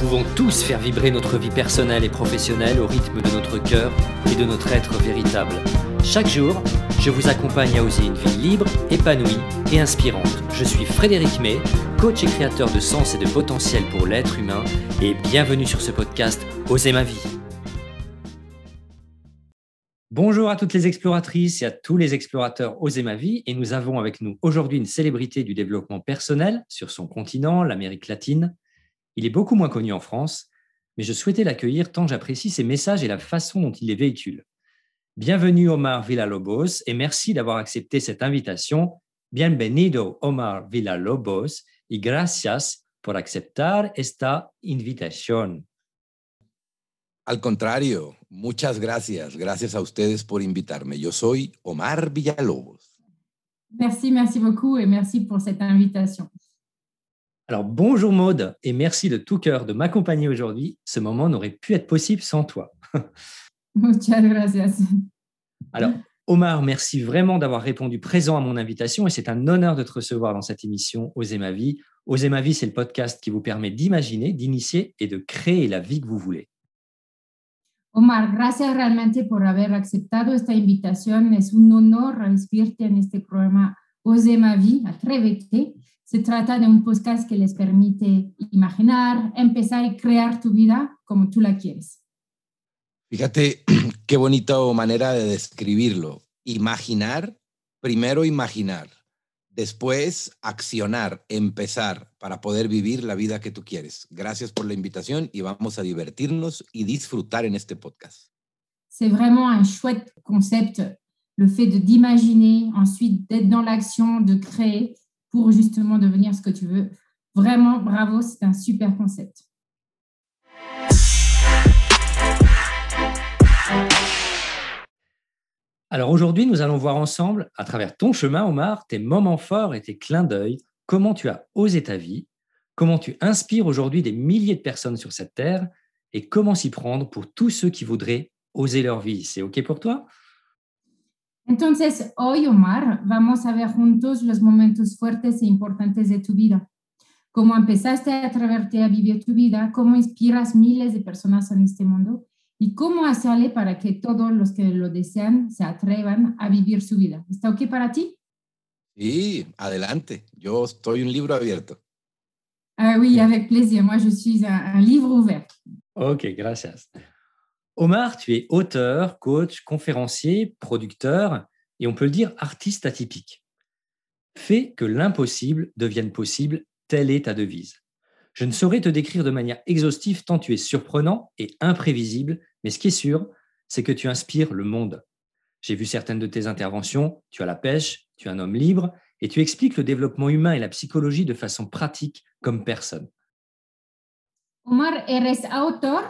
pouvons tous faire vibrer notre vie personnelle et professionnelle au rythme de notre cœur et de notre être véritable. Chaque jour, je vous accompagne à oser une vie libre, épanouie et inspirante. Je suis Frédéric May, coach et créateur de sens et de potentiel pour l'être humain, et bienvenue sur ce podcast Oser ma vie. Bonjour à toutes les exploratrices et à tous les explorateurs Oser ma vie, et nous avons avec nous aujourd'hui une célébrité du développement personnel sur son continent, l'Amérique latine. Il est beaucoup moins connu en France, mais je souhaitais l'accueillir tant j'apprécie ses messages et la façon dont il les véhicule. Bienvenue Omar Villalobos et merci d'avoir accepté cette invitation. Bienvenido Omar Villalobos y gracias por aceptar esta invitación. Al contrario, muchas gracias. Gracias a ustedes por invitarme. Yo soy Omar Villalobos. Merci, merci beaucoup et merci pour cette invitation. Alors bonjour Maude et merci de tout cœur de m'accompagner aujourd'hui. Ce moment n'aurait pu être possible sans toi. Muchas gracias. Alors Omar, merci vraiment d'avoir répondu présent à mon invitation et c'est un honneur de te recevoir dans cette émission Oser ma vie. Oser ma vie, c'est le podcast qui vous permet d'imaginer, d'initier et de créer la vie que vous voulez. Omar, gracias realmente por haber aceptado esta invitación. Es un honor recibirte en este programa Oser ma vie, Atrévete. Se trata de un podcast que les permite imaginar, empezar y crear tu vida como tú la quieres. Fíjate qué bonita manera de describirlo. Imaginar, primero imaginar, después accionar, empezar para poder vivir la vida que tú quieres. Gracias por la invitación y vamos a divertirnos y disfrutar en este podcast. C'est vraiment un chouette concept, le fait de d'imaginer, ensuite d'être dans l'action, de créer pour justement devenir ce que tu veux. Vraiment, bravo, c'est un super concept. Alors aujourd'hui, nous allons voir ensemble, à travers ton chemin, Omar, tes moments forts et tes clins d'œil, comment tu as osé ta vie, comment tu inspires aujourd'hui des milliers de personnes sur cette terre et comment s'y prendre pour tous ceux qui voudraient oser leur vie. C'est OK pour toi? Entonces, hoy, Omar, vamos a ver juntos los momentos fuertes e importantes de tu vida. Cómo empezaste a atreverte a vivir tu vida, cómo inspiras miles de personas en este mundo y cómo hacerle para que todos los que lo desean se atrevan a vivir su vida. ¿Está ok para ti? Sí, adelante. Yo estoy un libro abierto. Ah oui, avec plaisir. Moi, je suis un, un livre ouvert. Ok, gracias. Omar, tu es auteur, coach, conférencier, producteur et on peut le dire artiste atypique. Fais que l'impossible devienne possible, telle est ta devise. Je ne saurais te décrire de manière exhaustive tant tu es surprenant et imprévisible, mais ce qui est sûr, c'est que tu inspires le monde. J'ai vu certaines de tes interventions, tu as la pêche, tu es un homme libre et tu expliques le développement humain et la psychologie de façon pratique comme personne. Omar, eres autor,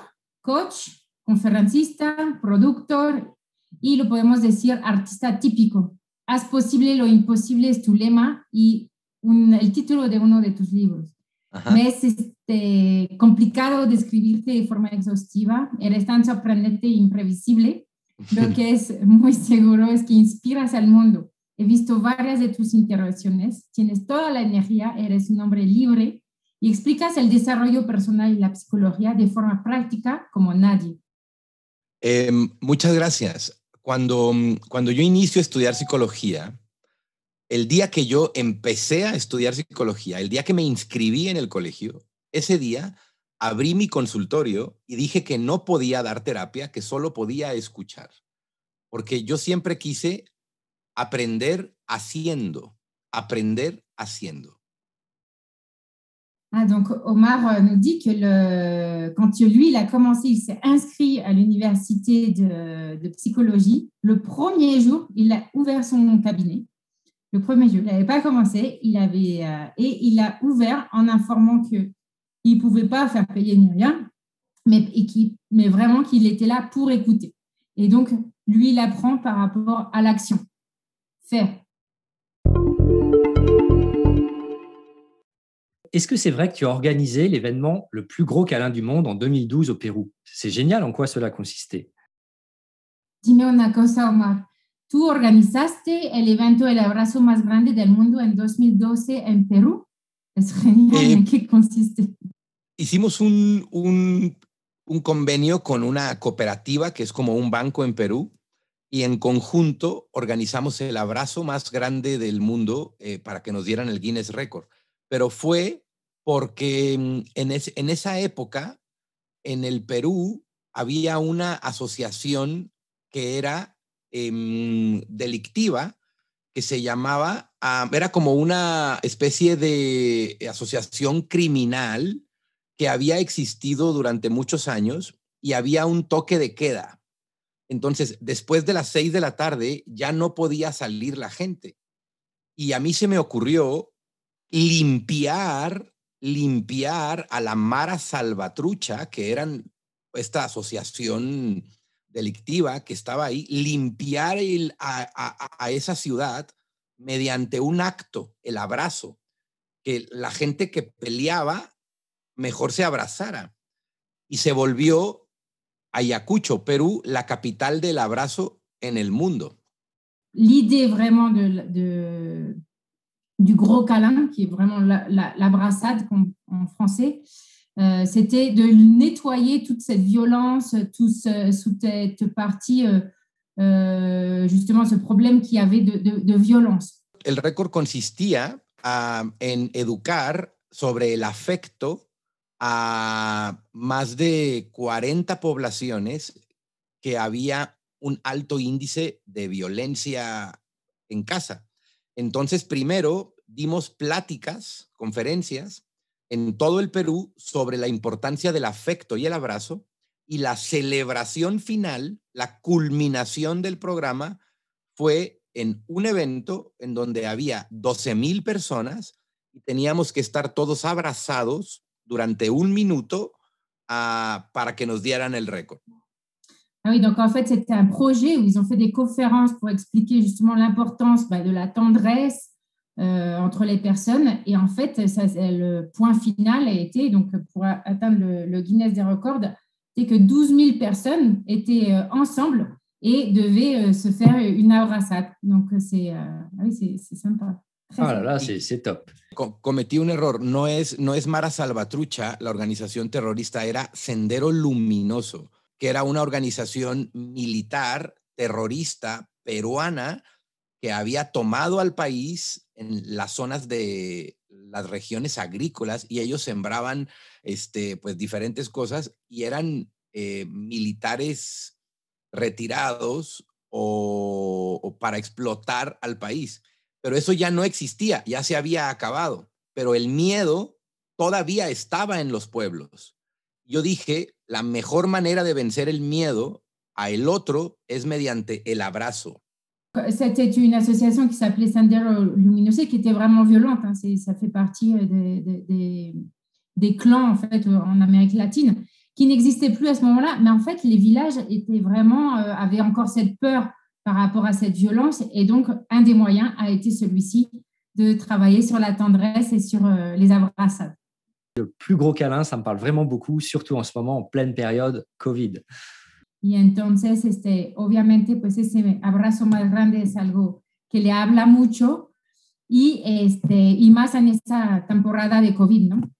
coach, conferencista, productor y lo podemos decir artista típico. Haz posible lo imposible es tu lema y un, el título de uno de tus libros. Ajá. Me es este, complicado describirte de forma exhaustiva. Eres tan sorprendente e imprevisible. Lo que es muy seguro es que inspiras al mundo. He visto varias de tus intervenciones. Tienes toda la energía, eres un hombre libre y explicas el desarrollo personal y la psicología de forma práctica como nadie. Eh, muchas gracias. Cuando, cuando yo inicio a estudiar psicología, el día que yo empecé a estudiar psicología, el día que me inscribí en el colegio, ese día abrí mi consultorio y dije que no podía dar terapia, que solo podía escuchar, porque yo siempre quise aprender haciendo, aprender haciendo. Ah, donc Omar euh, nous dit que quand lui, il a commencé, il s'est inscrit à l'université de, psychologie. Le premier jour, il a ouvert son cabinet. Le premier jour, il n'avait pas commencé, il avait, euh, et il a ouvert en informant qu'il ne pouvait pas faire payer ni rien, mais, mais vraiment qu'il était là pour écouter. Et donc, lui, il apprend par rapport à l'action. Faire. Est-ce que c'est vrai que tu as organisé l'événement le plus gros câlin du monde en 2012 au Pérou? C'est génial, en quoi cela consistait Dime una cosa, Omar. Tú organizaste el evento El Abrazo Más Grande del Mundo en 2012 en Perú? Es genial. Eh, ¿En qué consiste? hicimos un, un, un convenio con una cooperativa que es como un banco en Perú y en conjunto organizamos el abrazo más grande del mundo eh, para que nos dieran el Guinness Record. Pero fue porque mm, en, en esa época, en el Perú, había una asociación que era em, delictiva, que se llamaba, ah, era como una especie de asociación criminal que había existido durante muchos años y había un toque de queda. Entonces, después de las seis de la tarde ya no podía salir la gente. Y a mí se me ocurrió limpiar, limpiar a la Mara Salvatrucha, que eran esta asociación delictiva que estaba ahí, limpiar a esa ciudad mediante un acto, el abrazo, que la gente que peleaba mejor se abrazara. Y se volvió Ayacucho, Perú, la capital del abrazo en el mundo. L'idée vraiment de, de, du gros câlin, qui est vraiment la, brassade en français, euh, c'était de nettoyer toute cette violence, tout ce, cette partie, euh, euh, justement, ce problème qu'il y avait de, de, de violence. El récord consistía uh, en educar sobre el afecto a más de 40 poblaciones que había un alto índice de violencia en casa. Entonces, primero dimos pláticas, conferencias en todo el Perú sobre la importancia del afecto y el abrazo y la celebración final, la culminación del programa fue en un evento en donde había 12 mil personas y teníamos que estar todos abrazados durante un minuto uh, para que nos dieran el récord. Ah oui, donc en fait, c'était un projet où ils ont fait des conférences pour expliquer justement l'importance bah, de la tendresse euh, entre les personnes. Et en fait, ça, le point final a été, donc pour atteindre le, le Guinness des records, c'est que 12 000 personnes étaient euh, ensemble et devaient euh, se faire une abraçade. Donc, c'est euh, ah oui, c'est sympa. Ah là là, c'est top. Cometí un error. No es, no es Mara Salvatrucha, la organización terrorista, era Sendero Luminoso, que era una organización militar terrorista peruana que había tomado al país en las zonas de las regiones agrícolas y ellos sembraban este, pues, diferentes cosas y eran eh, militares retirados o para explotar al país. Pero eso ya no existía, ya se había acabado. Pero el miedo todavía estaba en los pueblos. Yo dije, la mejor manera de vencer el miedo a el otro es mediante el. C'était une association qui s'appelait Sendero Luminoso, qui était vraiment violente. Hein. Ça fait partie euh, des, clans en fait en Amérique latine qui n'existaient plus à ce moment-là. Mais en fait, les villages étaient vraiment euh, avaient encore cette peur par rapport à cette violence. Et donc, un des moyens a été celui-ci de travailler sur la tendresse et sur euh, les abraçades. Le plus gros câlin, ça me parle vraiment beaucoup, surtout en ce moment, en pleine période COVID. Y entonces, este, obviamente, pues ese abrazo más grande es algo que le habla mucho y, este, y más en esta temporada de COVID, ¿no?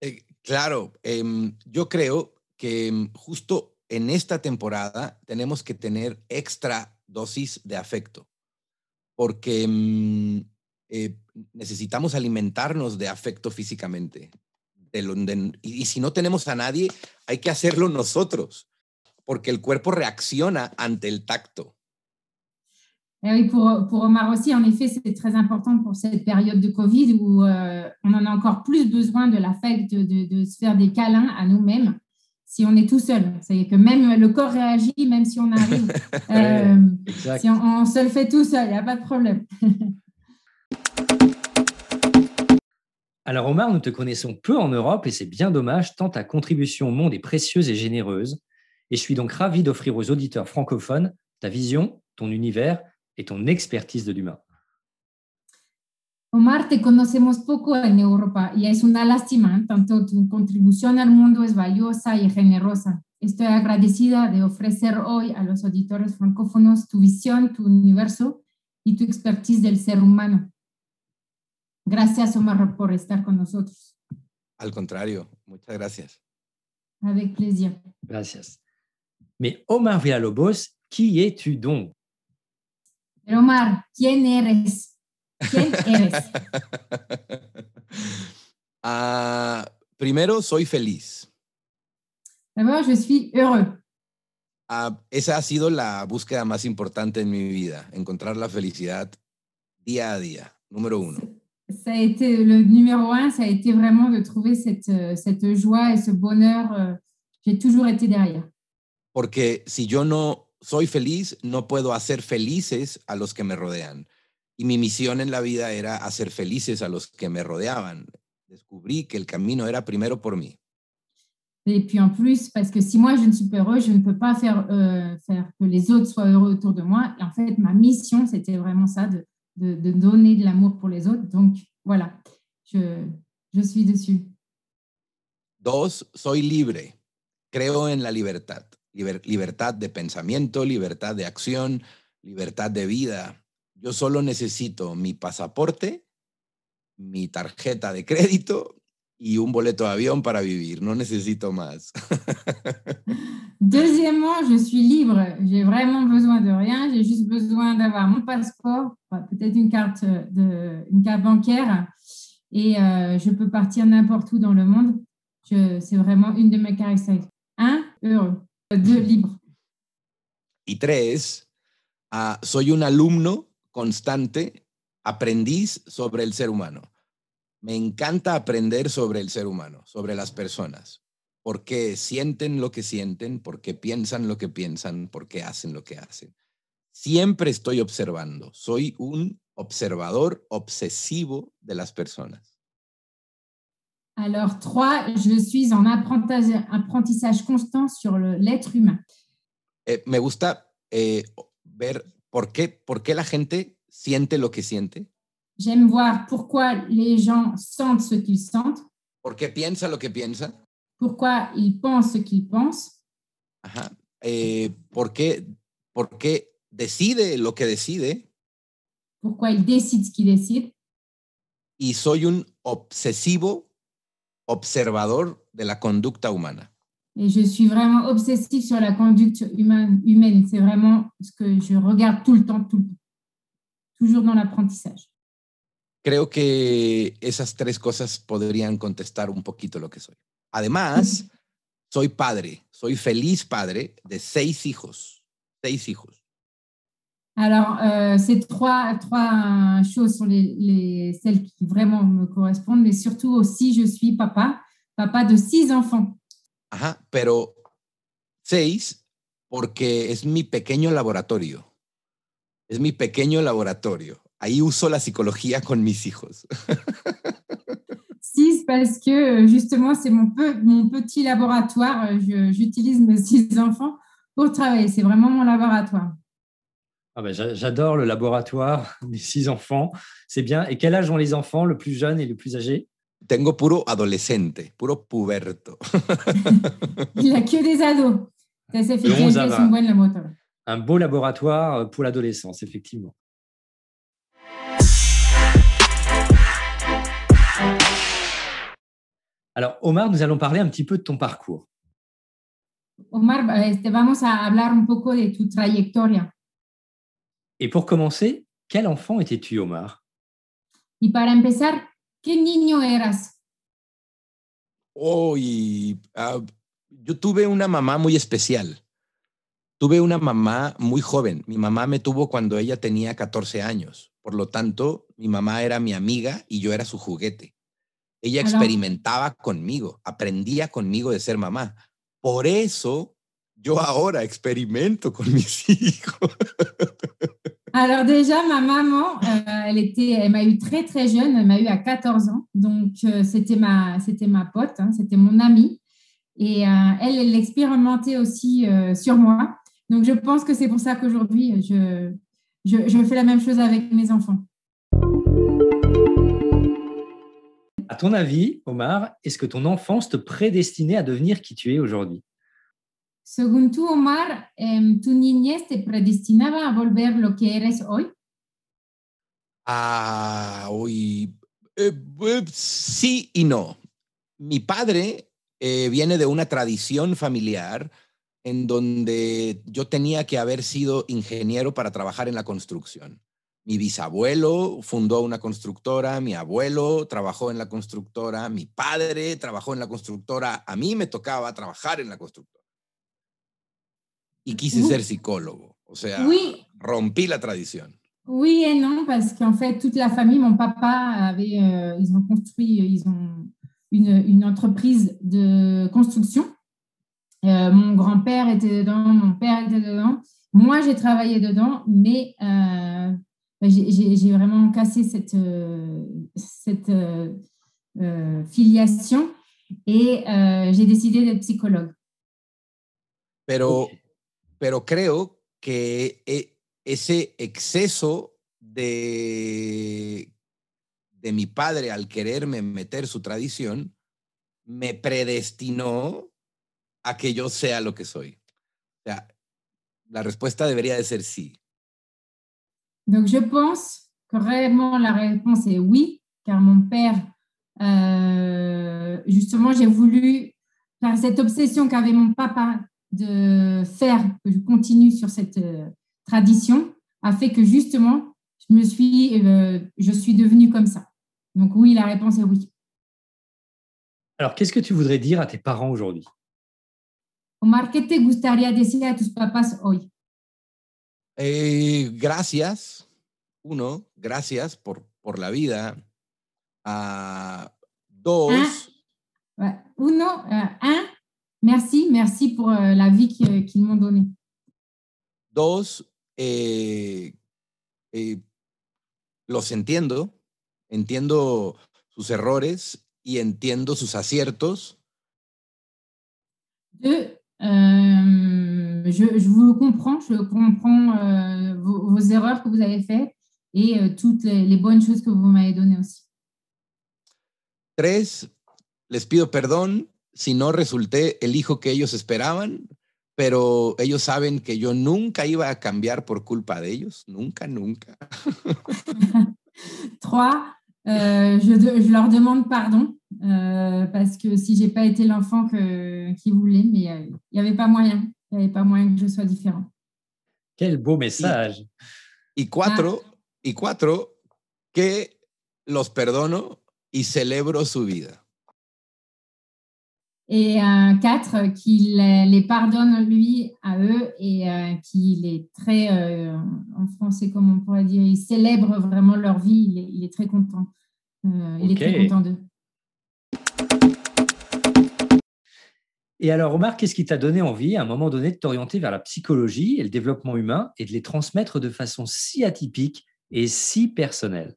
Eh, claro, eh, yo creo que em, justo en esta temporada tenemos que tener extra dosis de afecto, porque mm, eh, necesitamos alimentarnos de afecto físicamente. y, si no tenemos a nadie, hay que hacerlo nosotros, porque el cuerpo reacciona ante el tacto. Eh oui, pour, pour, Omar aussi, en effet, c'est très important pour cette période de Covid où euh, on en a encore plus besoin de l'affect, de, de, se faire des câlins à nous-mêmes si on est tout seul. C'est que même le corps réagit, même si on arrive. euh, si on, on, se le fait tout seul, il n'y a pas de problème. Alors Omar, nous te connaissons peu en Europe et c'est bien dommage tant ta contribution au monde est précieuse et généreuse. Et je suis donc ravi d'offrir aux auditeurs francophones ta vision, ton univers et ton expertise de l'humain. Omar, te conocemos poco en Europa y es una lástima, tanto tu contribución al mundo es valiosa y generosa. Estoy agradecida de ofrecer hoy a los auditores francófonos tu visión, tu universo y tu expertise del ser humano. Gracias, Omar, por estar con nosotros. Al contrario, muchas gracias. Avec plaisir. Gracias. Mais Omar Villalobos, qui es-tu donc Omar, ¿quién eres? ¿Quién eres? Ah, primero, soy feliz. D'abord, je suis heureux. Ah, esa ha sido la búsqueda más importante en mi vida, encontrar la felicidad día a día, número uno. Ça a été le numéro un, ça a été vraiment de trouver cette, euh, cette joie et ce bonheur. euh, J'ai toujours été derrière. Porque si yo no soy feliz, no puedo hacer felices a los que me rodean. Y mi misión en la vida era hacer felices a los que me rodeaban. Descubrí que el camino era primero por mí. Et puis en plus, parce que si moi je ne suis pas heureux, je ne peux pas faire, euh, faire que les autres soient heureux autour de moi. Et en fait, ma mission, c'était vraiment ça, de, de, de donner de l'amour pour les autres. Donc voilà, je, je suis dessus. Dos, soy libre. Creo en la libertad. Liber- libertad de pensamiento, libertad de acción, libertad de vida. Yo solo necesito mi pasaporte, mi tarjeta de crédito y un boleto de avión para vivir. No necesito más. Deuxièmement, je suis libre. J'ai vraiment besoin de rien. J'ai juste besoin d'avoir mon passeport, peut-être une carte, de, une carte bancaire, et euh, je peux partir n'importe où dans le monde. C'est vraiment une de mes caractéristiques. Un, heureux. Deux, libre. Y tres, ah, soy un alumno constante, aprendiz sobre el ser humano. Me encanta aprender sobre el ser humano, sobre las personas. ¿Por qué sienten lo que sienten? ¿Por qué piensan lo que piensan? ¿Por qué hacen lo que hacen? Siempre estoy observando. Soy un observador obsesivo de las personas. Alors, trois, je suis en apprentissage, apprentissage constant sur l'être humain. Eh, me gusta eh, ver por qué, por qué la gente siente lo que siente, J'aime voir pourquoi les gens sentent ce qu'ils sentent, por qué piensa lo que piensa? pourquoi ils pensent ce qu'ils pensent, Ajá. Eh, ¿por, qué, ¿Por qué decide lo que decide? pourquoi ils décident ce qu'ils décident. Y soy un obsesivo observador de la conducta humana. Et je suis vraiment obsessive sur la conduite humaine. humaine. C'est vraiment ce que je regarde tout le temps, tout le temps. Toujours dans l'apprentissage. Creo que esas tres cosas podrían contestar un poquito lo que soy. Además, soy padre, soy feliz padre de seis hijos, seis hijos. Alors, euh, ces trois, trois choses sont les, les- celles qui vraiment me correspondent, mais surtout aussi, je suis papa, papa de six enfants. Ajá, pero seis porque es mi pequeño laboratorio. Es mi pequeño laboratorio. Ahí uso la psicología con mis hijos. Six parce que euh, justement, c'est mon, peu- mon petit laboratoire. Euh, J'utilise mes six enfants pour travailler. C'est vraiment mon laboratoire. Ah ben, j'a- J'adore le laboratoire des six enfants. C'est bien. Et quel âge ont les enfants, le plus jeune et le plus âgé? Tengo puro adolescente, puro puberto. Il n'a que des ados. Ça, ça fait De qu'il 11 à est 20. un bon laboratoire. Un beau laboratoire pour l'adolescence, effectivement. Alors, Omar, nous allons parler un petit peu de ton parcours. Omar, este, vamos a hablar un poco de tu trayectoria. Et pour commencer, quel enfant étais-tu, Omar Y para empezar, ¿qué niño eras? Oh, y, ah, yo tuve una mamá muy especial. Tuve una mamá muy joven. Mi mamá me tuvo cuando ella tenía 14 años. Por lo tanto, mi mamá era mi amiga y yo era su juguete. Ella experimentaba conmigo, aprendía conmigo de ser mamá. Por eso yo ahora experimento con mis hijos. Alors déjà, ma maman, euh, elle, était, elle m'a eu très très jeune, elle m'a eu à 14 ans. Donc euh, c'était ma, c'était ma pote, hein, c'était mon amie. Et euh, elle, elle l'expérimentait aussi euh, sur moi. Donc je pense que c'est pour ça qu'aujourd'hui, je, je, je fais la même chose avec mes enfants. Ton avis, Omar, est-ce que ton enfance te prédestinait à devenir qui tu es aujourd'hui Según tú, Omar, em, ¿tu niñez te predestinaba a volver lo que eres hoy? Ah, uy, eh, eh, sí y no. mi padre eh, viene de una tradición familiar en donde yo tenía que haber sido ingeniero para trabajar en la construcción. Mi bisabuelo fundó una constructora, mi abuelo trabajó en la constructora, mi padre trabajó en la constructora, a mí me tocaba trabajar en la constructora. Y quise ser psicólogo, o sea, rompí la tradición. Oui et non, parce qu'en fait, toute la famille, mon papa avait, euh, ils ont construit, ils ont une, une entreprise de construction. Euh, mon grand-père était dedans, mon père était dedans. Moi, j'ai travaillé dedans, mais euh, j'ai vraiment cassé cette, euh, cette euh, euh, filiation et j'ai décidé d'être psychologue. Pero, pero creo que e, ese exceso de, de mi padre al quererme meter su tradición me predestinó a que yo sea lo que soy. O sea, la respuesta debería de ser sí. Donc, je pense que réellement la réponse est oui, car mon père, euh, justement, j'ai voulu faire cette obsession qu'avait mon papa de faire que je continue sur cette euh, tradition a fait que justement, je me suis, euh, je suis devenue comme ça. Donc oui, la réponse est oui. Alors, qu'est-ce que tu voudrais dire à tes parents aujourd'hui? Omar, ¿qué te gustaría decir a tus papás hoy? Eh, gracias, uno, gracias por, por la vida. Uh, dos. Un, uno, uh, un, merci, merci pour uh, la vie qu'ils qu m'ont donnée. Dos, eh, eh, los entiendo, entiendo sus errores y entiendo sus aciertos. Deux, je, je, vous comprends, je comprends euh, vos, vos, erreurs que vous avez faites et euh, toutes les, les, bonnes choses que vous m'avez données aussi. Tres, les pido perdón si no resulté el hijo que ellos esperaban, pero ellos saben que yo nunca iba a cambiar por culpa de ellos, nunca, nunca. Trois, Euh, je, je, leur demande pardon euh, parce que si j'ai pas été l'enfant qu'ils voulaient, mais il euh, n'y avait pas moyen. Il n'y avait pas moyen que je sois différent. Quel beau message. Y, y cuatro, ah. y cuatro, que los perdono y celebro su vida. Et euh, quatre, qu'il les pardonne lui à eux et euh, qu'il est très, euh, en français, comme on pourrait dire, il célèbre vraiment leur vie, il est, il est très content. Euh, il okay. est très content d'eux. Et alors, Omar, qu'est-ce qui t'a donné envie, à un moment donné, de t'orienter vers la psychologie et le développement humain et de les transmettre de façon si atypique et si personnelle?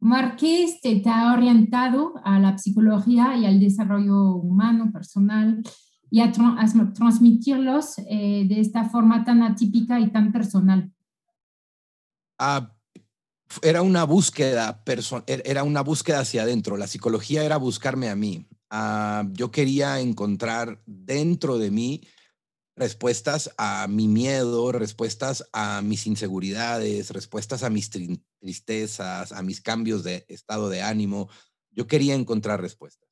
Marqués está orientado a la psicología y al desarrollo humano, personal, y a, tra a transmitirlos eh, de esta forma tan atípica y tan personal. Ah, era una búsqueda, er, era una búsqueda hacia adentro. La psicología era buscarme a mí. Ah, yo quería encontrar dentro de mí respuestas a mi miedo, respuestas a mis inseguridades, respuestas a mis tristezas, a mis cambios de estado de ánimo. Yo quería encontrar respuestas.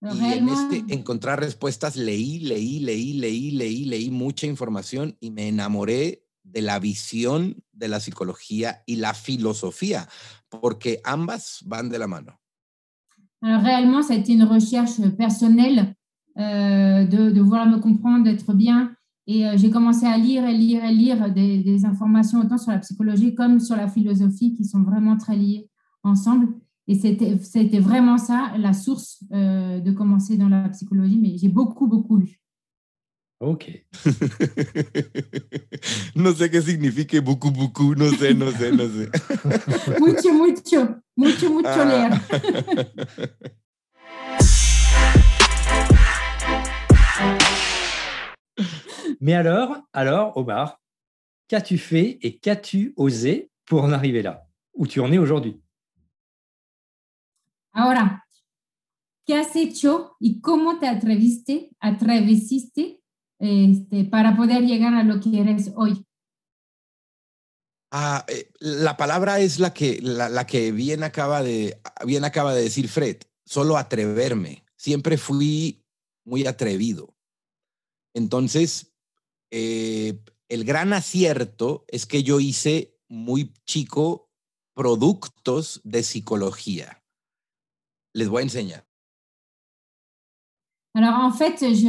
y en este encontrar respuestas leí, leí, leí, leí, leí, leí mucha información y me enamoré de la visión de la psicología y la filosofía, porque ambas van de la mano. Alors réellement, ça a été une recherche personnelle de, de, vouloir me comprendre, d'être bien. Et euh, j'ai commencé à lire et lire et lire des, des, informations autant sur la psychologie comme sur la philosophie qui sont vraiment très liées ensemble. Et c'était vraiment ça, la source euh, de commencer dans la psychologie. Mais j'ai beaucoup, beaucoup lu. Ok. no sé qué significa beaucoup, beaucoup. No sé, no sé, no sé. mucho, mucho, mucho, mucho ah. leer. Mais alors, alors, Omar, qu'as-tu fait et qu'as-tu osé pour en arriver là, où tu en es aujourd'hui? Ahora, ¿qué has hecho y cómo te atreviste, atreviste este, para poder llegar a lo que eres hoy? Ah, eh, la palabra es la que, la, la, que bien, acaba de, bien acaba de decir Fred, solo atreverme. siempre fui muy atrevido. Entonces, eh, el gran acierto es que yo hice muy chico productos de psicología. Les voy a enseñar. Alors en fait, je,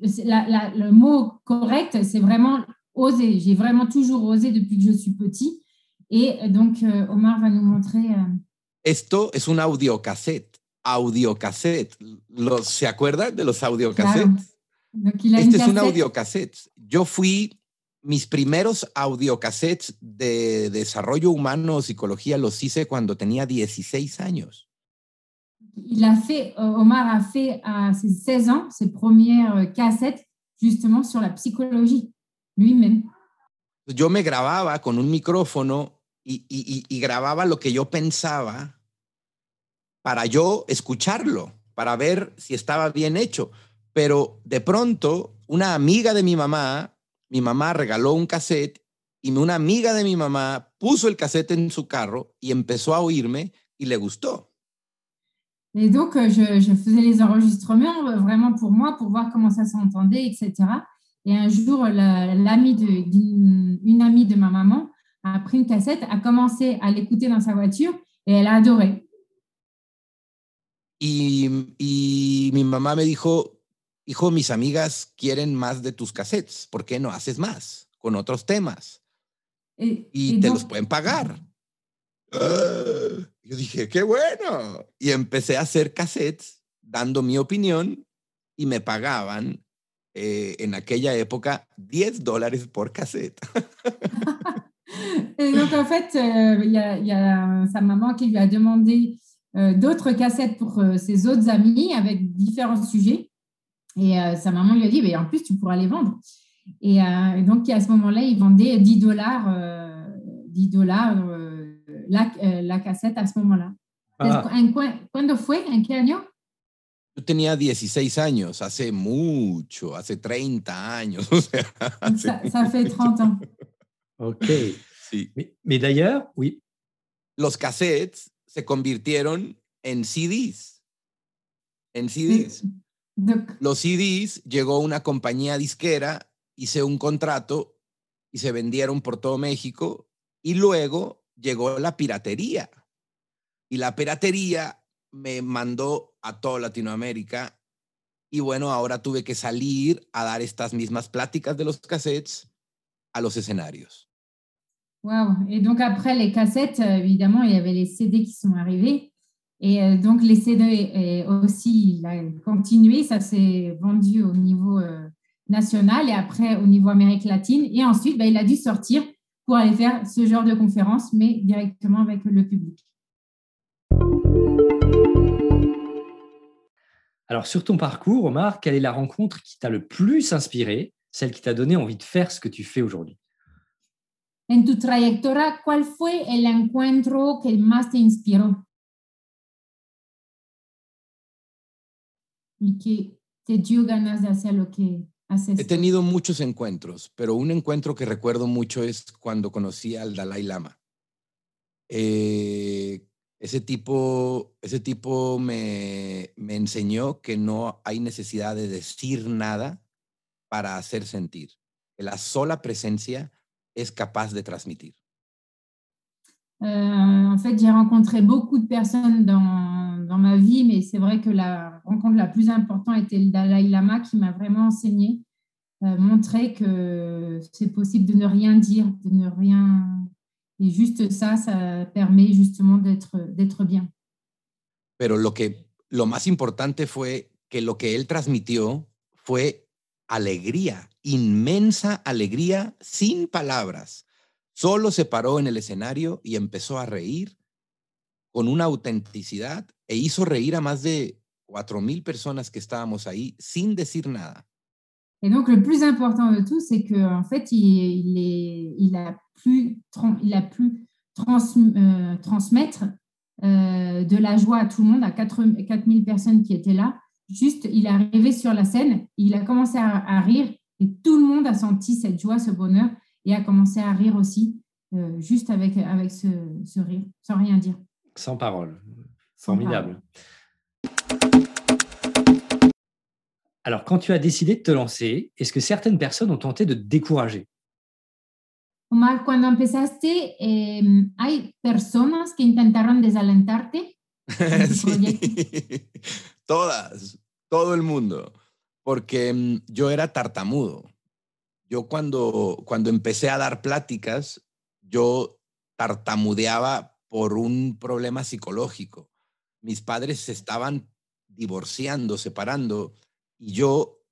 le mot correct, c'est vraiment oser. J'ai vraiment toujours osé depuis que je suis petit. Et donc, euh, Omar va nous montrer. Euh, Esto es un audiocassette. Audiocassette. Los, ¿Se acuerdan de los audiocassettes? Este es un audiocassette. Yo fui, mis primeros audiocassettes de desarrollo humano o psicología los hice cuando tenía 16 años. Il a fait, Omar a fait à ses 16 ans ses premières euh, cassettes justement sur la psychologie lui-même. Yo me grababa con un micrófono y, y, y, grababa lo que yo pensaba para yo escucharlo, para ver si estaba bien hecho. Pero de pronto, una amiga de mi mamá, mi mamá regaló un cassette y una amiga de mi mamá puso el cassette en su carro y empezó a oírme y le gustó. Et donc, je, je faisais les enregistrements euh, vraiment pour moi, pour voir comment ça s'entendait, etc. Et un jour, l'amie d'une une amie de ma maman a pris une cassette, a commencé à l'écouter dans sa voiture et elle a adoré. Y, y mi mamá me dijo, hijo, mis amigas quieren más de tus cassettes, ¿por qué no haces más con otros temas? Y te los pueden pagar. Uh, yo dije, qué bueno. Y empecé a hacer cassettes dando mi opinión y me pagaban eh, en aquella época 10 dólares por cassette. Et donc, en fait, euh, il y, a, y, a sa maman qui lui a demandé euh, d'autres cassettes pour euh, ses autres amis avec différents sujets. Et euh, sa maman lui a dit, mais en plus, tu pourras les vendre. Et, euh, et donc, à ce moment-là, il vendait 10 dollars, 10 dollars la, la, cassette à ce moment-là. Ah. ¿Cuándo fue? ¿En qué año? Yo tenía 16 años, hace mucho, hace 30 años. O sea, hace ça, ça fait 30 ans. Ok. Sí. Mais, mais d'ailleurs, oui. Los cassettes se convirtieron en CDs. En CDs. Los CDs llegó una compañía disquera, hice un contrato y se vendieron por todo México y luego llegó la piratería. Y la piratería me mandó a toda Latinoamérica y bueno, ahora tuve que salir a dar estas mismas pláticas de los cassettes a los escenarios. Wow. Et donc après les cassettes, évidemment, il y avait les CD qui sont arrivés. Et euh, donc les CD euh, aussi, il a continué, ça s'est vendu au niveau euh, national et après au niveau Amérique latine. Et ensuite, bah, il a dû sortir pour aller faire ce genre de conférence, mais directement avec le public. Alors, sur ton parcours, Omar, quelle est la rencontre qui t'a le plus inspiré, celle qui t'a donné envie de faire ce que tu fais aujourd'hui? En tu trayectoria, ¿cuál fue el encuentro que más te inspiró? Y que te dio ganas de hacer lo que haces. He tenido muchos encuentros, pero un encuentro que recuerdo mucho es cuando conocí al Dalai Lama. Eh, ese tipo, ese tipo me, me enseñó que no hay necesidad de decir nada para hacer sentir. Que la sola presencia es capaz de transmitir. Euh, en fait, j'ai rencontré beaucoup de personnes dans, dans ma vie, mais c'est vrai que la rencontre la plus importante était le Dalai Lama qui m'a vraiment enseigné, euh, montré que c'est possible de ne rien dire, de ne rien. Et juste ça, ça permet justement d'être bien. Pero lo que lo más importante fue que lo que él transmitió fue alegría, inmensa alegría sin palabras. Solo se paró en el escenario y empezó a reír con una autenticidad e hizo reír a más de cuatro mil personas que estábamos ahí sin decir nada. Et donc, le plus important de tout, c'est qu'en en fait, il, il, est, il, a pu, il a pu trans, euh, transmettre euh, de la joie à tout le monde, à 4000 personnes qui étaient là. Juste, il est arrivé sur la scène, il a commencé à, à, rire et tout le monde a senti cette joie, ce bonheur et a commencé à rire aussi, euh, juste avec, avec ce, ce, rire, sans rien dire. Sans parole. Formidable. Alors, quand tu as décidé de te lancer, est-ce que certaines personnes ont tenté de te décourager? Omar, cuando empezaste, eh, ¿hay personas que intentaron desalentarte? sí, todas, todo el mundo, porque yo era tartamudo. Yo cuando, cuando empecé a dar pláticas, yo tartamudeaba por un problema psicológico. Mis padres se estaban divorciando, separando, y yo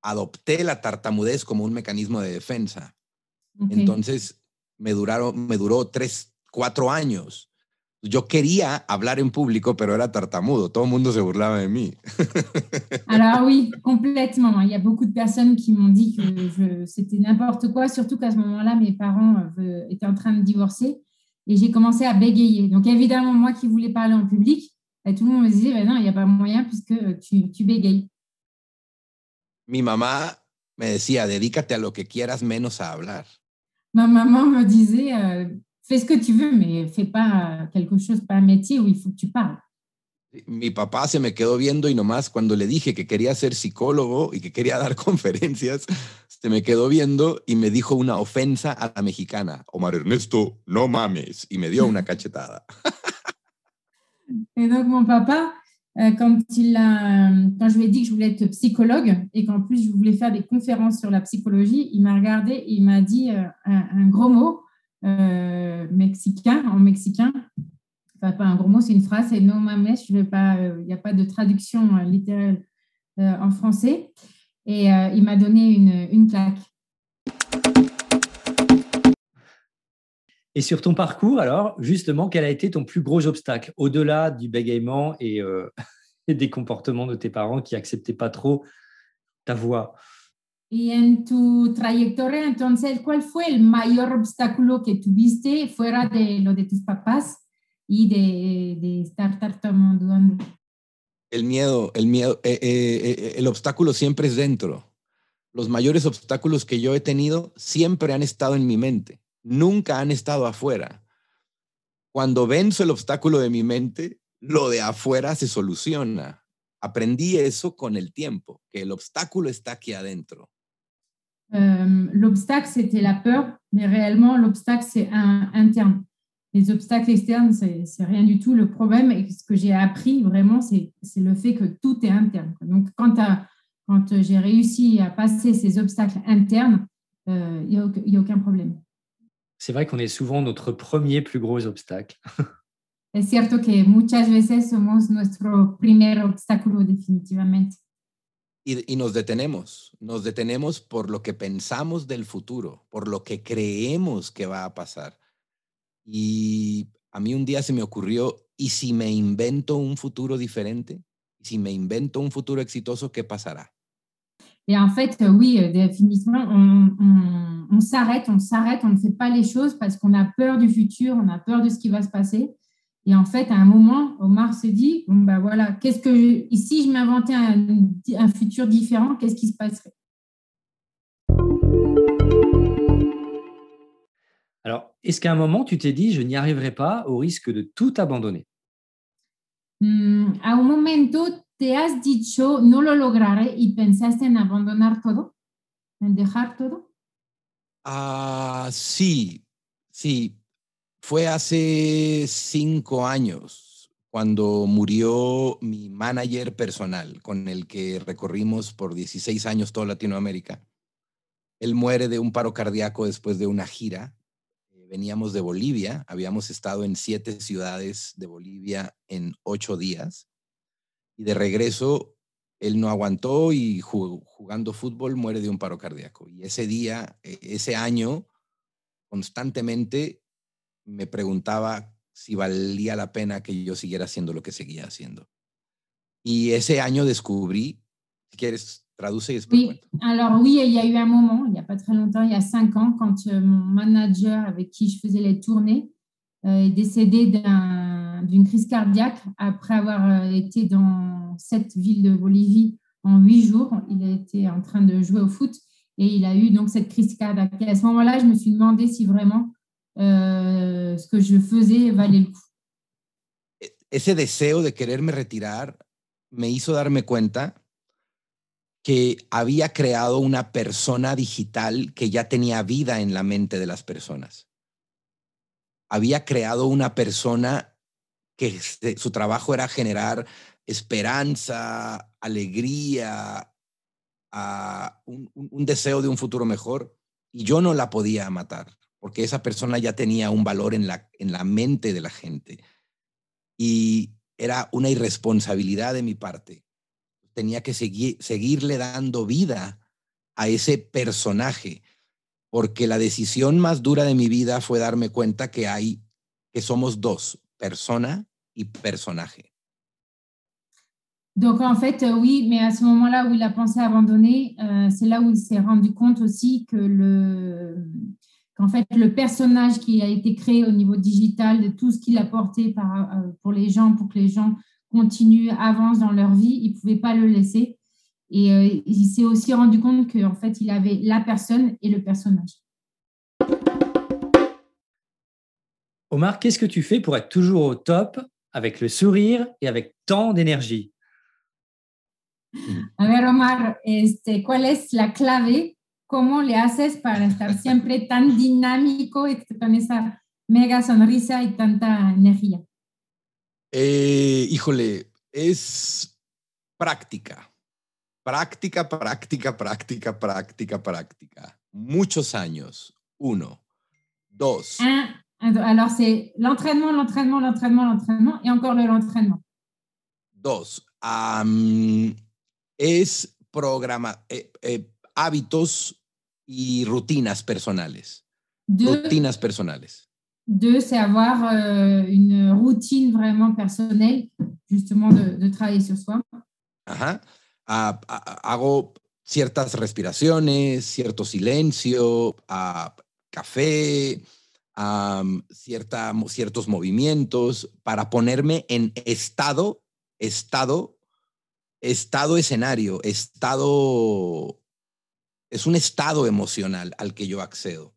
adopté la tartamudez como un mecanismo de defensa. Entonces, me, duraron, me duró tres, cuatro años. Yo quería hablar en público, pero era tartamudo. Todo el mundo se burlaba de mí. Alors oui, complètement. Il y a beaucoup de personnes qui m'ont dit que c'était n'importe quoi, surtout qu'à ce moment-là, mes parents euh, étaient en train de divorcer et j'ai commencé à bégayer. Donc évidemment, moi qui voulais parler en public, bah, tout le monde me disait, bah, non, il n'y a pas moyen puisque tu, tu bégayes. Mi mamá me decía, dedícate a lo que quieras menos a hablar. Ma maman me disait, euh, fais ce que tu veux, mais fais pas quelque chose, pas un métier où il faut que tu parles. Mi papá se me quedó viendo y nomás cuando le dije que quería ser psicólogo y que quería dar conferencias, se me quedó viendo y me dijo una ofensa a la mexicana. Omar Ernesto, no mames. Y me dio una cachetada. Et donc mon papa, euh, quand, il a, quand je lui ai dit que je voulais être psychologue et qu'en plus je voulais faire des conférences sur la psychologie, il m'a regardé et il m'a dit euh, un, gros mot euh, mexicain, en mexicain. Enfin, pas un gros mot, c'est une phrase, c'est no mames, il n'y a pas de traduction littérale en français. Et il m'a donné une, une claque. Et sur ton parcours, alors, justement, quel a été ton plus gros obstacle, au-delà du bégaiement euh, et, des comportements de tes parents qui acceptaient pas trop ta voix Y en tu trayectoria, entonces, ¿cuál fue el mayor obstáculo que tuviste fuera de lo de tus papás y de, de estar tartamudeando? El miedo, el miedo, eh, eh, el obstáculo siempre es dentro. Los mayores obstáculos que yo he tenido siempre han estado en mi mente nunca han estado afuera. Cuando venzo el obstáculo de mi mente, lo de afuera se soluciona. Aprendí eso con el tiempo, que el obstáculo está aquí adentro. Euh, l'obstacle, c'était la peur, mais réellement, l'obstacle, c'est interne. Les obstacles externes, c'est rien du tout. Le problème, et ce que j'ai appris vraiment, c'est le fait que tout est interne. Donc, quand, quand j'ai réussi à passer ces obstacles internes, il n'y a, a, aucun problème. c'est vrai qu'on est souvent notre premier plus gros obstacle. Es cierto que muchas veces somos nuestro primer obstáculo definitivamente. Y, y, nos detenemos, nos detenemos por lo que pensamos del futuro, por lo que creemos que va a pasar. Y a mí un día se me ocurrió, ¿y si me invento un futuro diferente? ¿Y si me invento un futuro exitoso, qué pasará? Et en fait, euh, oui, euh, définitivement, on, s'arrête, on s'arrête, on ne fait pas les choses parce qu'on a peur du futur, on a peur de ce qui va se passer. Et en fait, à un moment, Omar se dit, bon, ben qu'est-ce que, si je m'inventais un, futur différent, qu'est-ce qui se passerait? Alors, est-ce qu'à un moment, tu t'es dit, je n'y arriverai pas au risque de tout abandonner À un moment, ¿Te has dicho no lo lograré y pensaste en abandonar todo? ¿En dejar todo? Ah, sí, sí. Fue hace cinco años cuando murió mi manager personal, con el que recorrimos por 16 años toda Latinoamérica. Él muere de un paro cardíaco después de una gira. Veníamos de Bolivia, habíamos estado en siete ciudades de Bolivia en ocho días y de regreso él no aguantó y jugando fútbol muere de un paro cardíaco. Y ese día, e, ese año, constantemente me preguntaba si valía la pena que yo siguiera haciendo lo que seguía haciendo. Y ese año descubrí, si quieres, traduce y después oui. Alors oui, il y a eu un moment, il n'y a pas très longtemps, il y a cinq ans, quand euh, mon manager avec qui je faisais les tournées euh, est décédé d'une crise cardiaque après avoir euh, été dans cette ville de Bolivie en huit jours. Il été en train de jouer au foot et il a eu donc cette crise cardiaque. Et à ce moment-là, je me suis demandé si vraiment euh, ce que je faisais valait le coup. Ese deseo de quererme retirar me hizo darme cuenta que había creado una persona digital que ya tenía vida en la mente de las personas. Había creado una persona que su trabajo era generar esperanza, alegría, ah, un, un deseo de un futuro mejor, y yo no la podía matar, porque esa persona ya tenía un valor en la, en la mente de la gente. Y era una irresponsabilidad de mi parte tenía que seguir, seguirle dando vida a ese personaje, porque la decisión más dura de mi vida fue darme cuenta que hay, que somos dos, persona y personaje. Donc en fait, euh, oui, mais à ce moment-là où il a pensé abandonner, euh, c'est là où il s'est rendu compte aussi que le, qu'en fait le personnage qui a été créé au niveau digital, de tout ce qu'il a porté par, euh, pour les gens, pour que les gens continuent, avancent dans leur vie, il ne pouvait pas le laisser. Et euh, il s'est aussi rendu compte qu'en fait, il avait la personne et le personnage. Omar, qu'est-ce que tu fais pour être toujours au top, avec le sourire et avec tant d'énergie? A ver, Omar, este, ¿cuál es la clave? ¿Cómo le haces para estar siempre tan dinámico y con esa mega sonrisa y tanta energía? Eh, híjole, es práctica. Práctica, práctica, práctica, práctica, práctica. Muchos años. Uno. Dos. Ah, alors, c'est l'entraînement, l'entraînement, l'entraînement, l'entraînement et encore l'entraînement. Dos. es programa, eh, eh, hábitos y rutinas personales. Rutinas personales. Deux, c'est avoir euh, une routine vraiment personnelle, justement, de, de travailler sur soi. Ajá. Hago ciertas respiraciones, cierto silencio, café, cierta, ciertos movimientos para ponerme en estado, estado, estado escenario, estado, es un estado emocional al que yo accedo.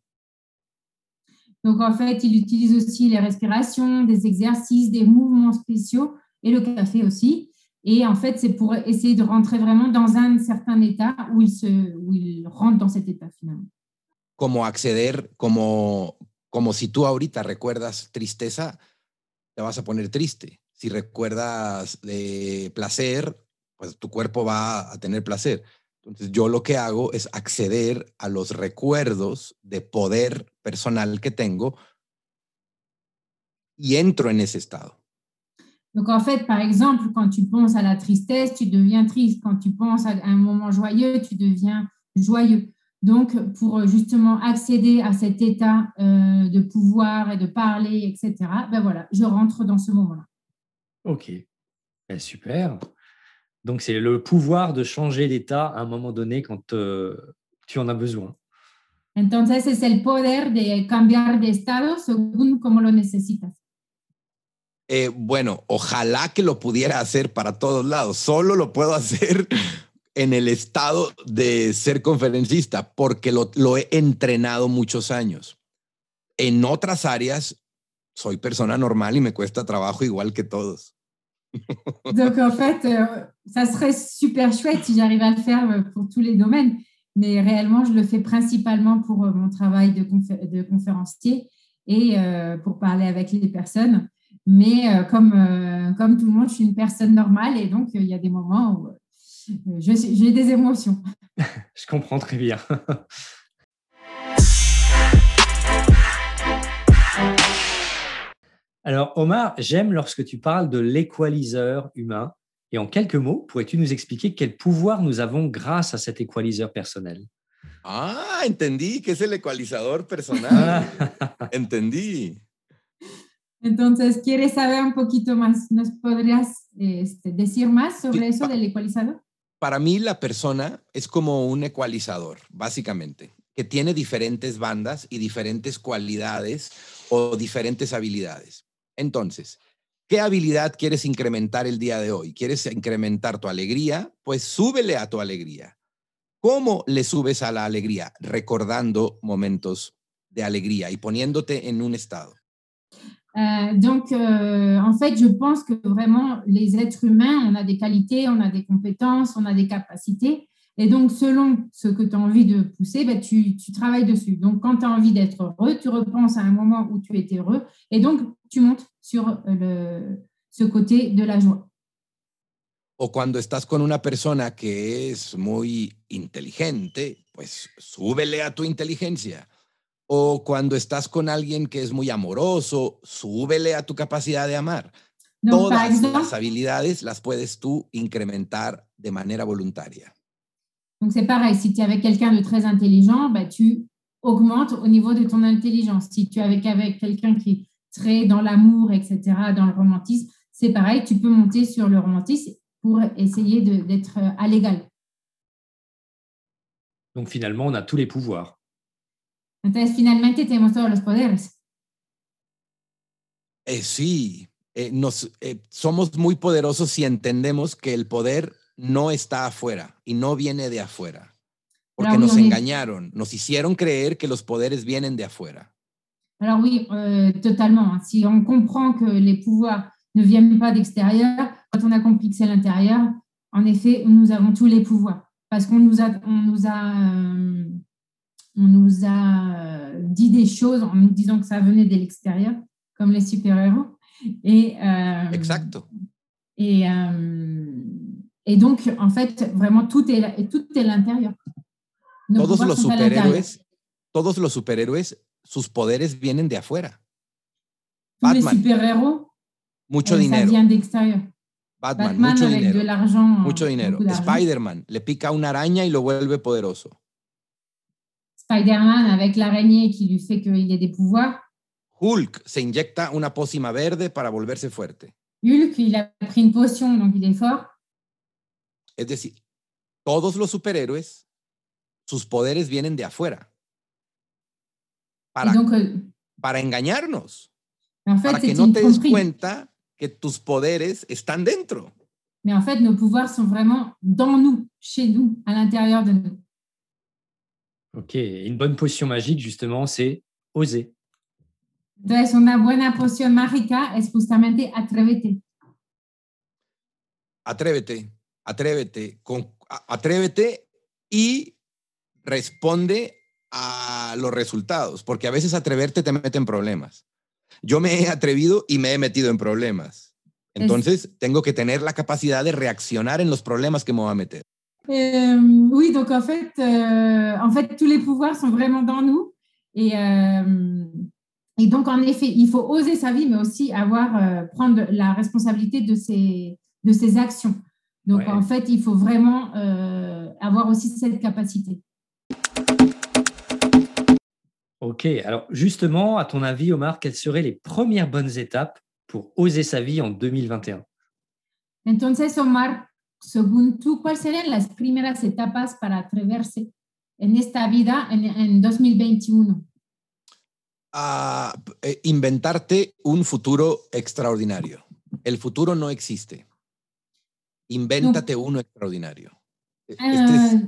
Donc, en fait, il utilise aussi les respirations, des exercices, des mouvements spéciaux et le café aussi. Et en fait, c'est pour essayer de rentrer vraiment dans un certain état où il, se, où il rentre dans cet état finalement. Como acceder, como, como si tú ahorita recuerdas tristeza, te vas a poner triste. Si recuerdas de placer, tu cuerpo va a tener placer. Entonces yo lo que hago es acceder a los recuerdos de poder personal que tengo y entro en ese estado. Donc en fait, par exemple, quand tu penses à la tristesse, tu deviens triste. Quand tu penses à un moment joyeux, tu deviens joyeux. Donc pour justement accéder à cet état euh, de pouvoir et de parler, etc., ben voilà, je rentre dans ce moment-là. Ok, ben, super. Donc, c'est le pouvoir de changer d'état à un moment donné quand euh, tu en as besoin. Entonces es el poder de cambiar de estado según como lo necesitas. Eh, bueno, ojalá que lo pudiera hacer para todos lados. Solo lo puedo hacer en el estado de ser conferencista porque lo, lo he entrenado muchos años. En otras áreas, soy persona normal y me cuesta trabajo igual que todos. Donc, en fait, euh, ça serait super chouette si j'arrive à le faire euh, pour tous les domaines. Mais réellement, je le fais principalement pour euh, mon travail de, conférencier et pour parler avec les personnes. Mais comme, comme tout le monde, je suis une personne normale et donc il y a des moments où j'ai des émotions. je comprends très bien. Alors, Omar, j'aime lorsque tu parles de l'équaliseur humain. Et en quelques mots, pourrais-tu nous expliquer quel pouvoir nous avons grâce à cet équaliseur personnel Ah, entendí que es el ecualizador personal. entendí. Entonces, ¿quieres saber un poquito más? ¿Nos podrías este, decir más sobre eso del ecualizador? Para mí, la persona es como un ecualizador, básicamente, que tiene diferentes bandas y diferentes cualidades o diferentes habilidades. Entonces, ¿qué habilidad quieres incrementar el día de hoy? ¿Quieres incrementar tu alegría? Pues súbele a tu alegría. ¿Cómo le subes a la alegría? Recordando momentos de alegría y poniéndote en un estado. Euh, donc, euh, en fait, je pense que vraiment, les êtres humains, on a des qualités, on a des compétences, on a des capacités. Et donc, selon ce que tu as envie de pousser, ben, tu, tu, travailles dessus. Donc, quand tu as envie d'être heureux, tu repenses à un moment où tu étais heureux et donc tu montes sur le, ce côté de la joie. O cuando estás con una persona que es muy inteligente, pues súbele a tu inteligencia. O cuando estás con alguien que es muy amoroso, súbele a tu capacidad de amar. Donc, Todas exemple, las habilidades las puedes tú incrementar de manera voluntaria. Donc, c'est pareil, si tu es avec quelqu'un de très intelligent, bah, tu augmentes au niveau de ton intelligence. Si tu es avec, avec quelqu'un qui très dans l'amour, etc., dans le romantisme, c'est pareil, tu peux monter sur le romantisme pour essayer d'être euh, à l'égal. Donc finalement, on a tous les pouvoirs. Entonces, finalmente tenemos todos los poderes. Eh, sí, eh, nos, eh, somos muy poderosos si entendemos que el poder no está afuera y no viene de afuera. Porque nos engañaron, nos hicieron creer que los poderes vienen de afuera. Alors oui, euh, totalement. Si on comprend que les pouvoirs ne viennent pas d'extérieur, quand on a compris que c'est l'intérieur, en effet, nous avons tous les pouvoirs. Parce qu'on nous a, on nous a, euh, on nous a dit des choses en nous disant que ça venait de l'extérieur, comme les super-héros. Et, euh, Exacto. Et, et donc, en fait, vraiment, tout est, tout est l'intérieur. Todos los superhéroes, todos los superhéroes, sus poderes vienen de afuera. Batman, mucho dinero. Batman, Batman mucho de dinero. Mucho dinero. Spider-Man le pica una araña y lo vuelve poderoso. Spider-Man avec l'araignée qui lui fait qu'il ait des pouvoirs. Hulk se inyecta una pócima verde para volverse fuerte. Hulk, il a pris une potion, donc il est fort. Es decir, todos los superhéroes, sus poderes vienen de afuera. Para, donc, para engañarnos, en fait, para que no te des cuenta que tus poderes están dentro. Mais en fait, nos pouvoirs sont vraiment dans nous, chez nous, à l'intérieur de nous. Ok, une bonne potion magique, justement, c'est oser. Entonces, una buena poción mágica es justamente atrévete. Atrévete, atrévete, con, atrévete y responde a los resultados, porque a veces atreverte te mete en problemas. Yo me he atrevido y me he metido en problemas. Entonces, tengo que tener la capacidad de reaccionar en los problemas que me voy a meter. Euh, oui, donc en fait, euh, en fait, tous les pouvoirs sont vraiment dans nous. Et, euh, et donc, en effet, il faut oser sa vie, mais aussi avoir, euh, prendre la responsabilité de ses, de ses actions. Donc, Ouais. en fait, il faut vraiment euh, avoir aussi cette capacité. Ok, alors justement, à ton avis, Omar, quelles seraient les premières bonnes étapes pour oser sa vie en 2021 Entonces, Omar, según tú, ¿cuáles serían las primeras etapas para atreverse en esta vida en, en 2021? a eh, inventarte un futuro extraordinario. El futuro no existe. Invéntate uno extraordinario. E- Este es, Euh,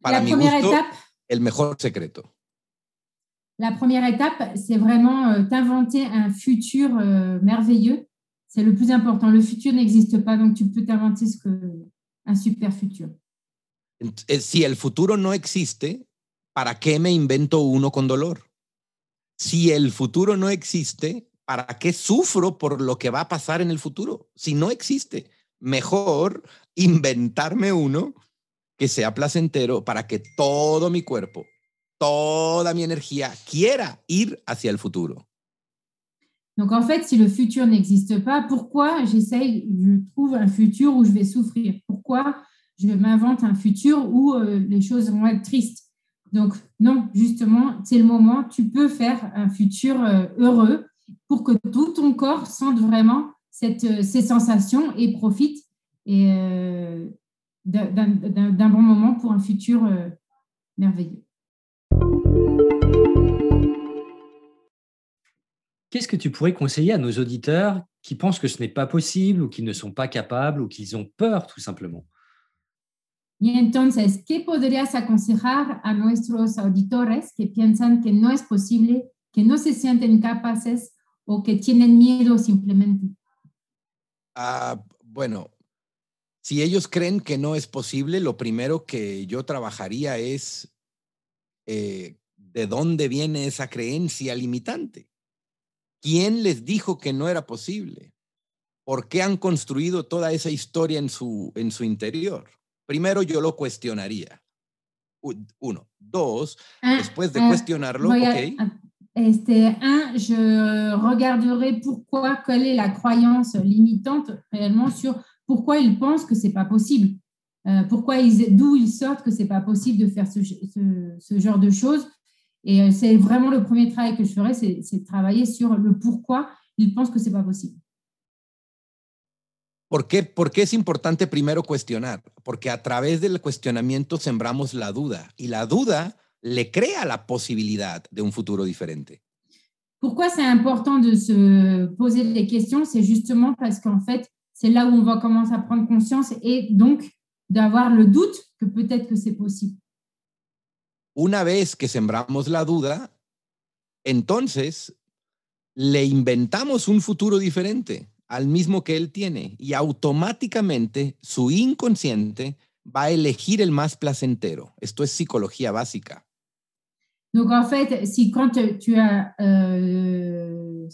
para la mi première gusto, étape, el mejor secreto. La première étape, c'est vraiment euh, t'inventer un futur euh, merveilleux. C'est le plus important. Le futur n'existe pas, donc tu peux t'inventer ce un super futur. Eh, Si el futuro no existe, ¿para qué me invento uno con dolor? Si el futuro no existe, ¿para qué sufro por lo que va a pasar en el futuro? Si no existe, mejor inventarme uno que sea placentero para que todo mi cuerpo, toda mi energía quiera ir hacia el futuro. Donc en fait, si le futur n'existe pas, pourquoi j'essaye, je trouve un futur où je vais souffrir? Pourquoi je m'invente un futur où euh, les choses vont être tristes? Donc non, justement, c'est le moment. Tu peux faire un futur euh, heureux pour que tout ton corps sente vraiment euh, ces sensations et profite et, d'un- bon moment pour un futur merveilleux. Qu'est-ce que tu pourrais conseiller à nos auditeurs qui pensent que ce n'est pas possible ou qui ne sont pas capables ou qu'ils ont peur tout simplement Y entonces, ¿qué podrías aconsejar a nuestros auditores que piensan que no es posible, que no se sienten capaces o que tienen miedo simplemente? Ah, bueno, Si ellos creen que no es posible, lo primero que yo trabajaría es eh, de dónde viene esa creencia limitante. ¿Quién les dijo que no era posible? ¿Por qué han construido toda esa historia en su, en su interior? Primero yo lo cuestionaría. Uno. Dos, ah, después de ah, cuestionarlo, ok. Este, un, je regarderai pourquoi, quelle est la croyance limitante réellement sur pourquoi ils pensent que c'est pas possible, euh, pourquoi ils, d'où ils sortent que c'est pas possible de faire ce, ce, ce genre de choses. Et euh, c'est vraiment le premier travail que je ferai, c'est, travailler sur le pourquoi ils pensent que c'est pas possible. ¿Por qué, ¿Por qué es importante primero cuestionar? Porque a través del cuestionamiento sembramos la duda y la duda le crea la posibilidad de un futuro diferente. Pourquoi c'est important de se poser des questions? C'est justement parce qu'en fait, c'est là où on va commencer à prendre conscience et donc d'avoir le doute que peut-être que c'est possible. Una vez que sembramos la duda, entonces le inventamos un futuro diferente al mismo que él tiene y automáticamente su inconsciente va a elegir el más placentero. Esto es psicología básica. Donc en fait, si quand tu as euh,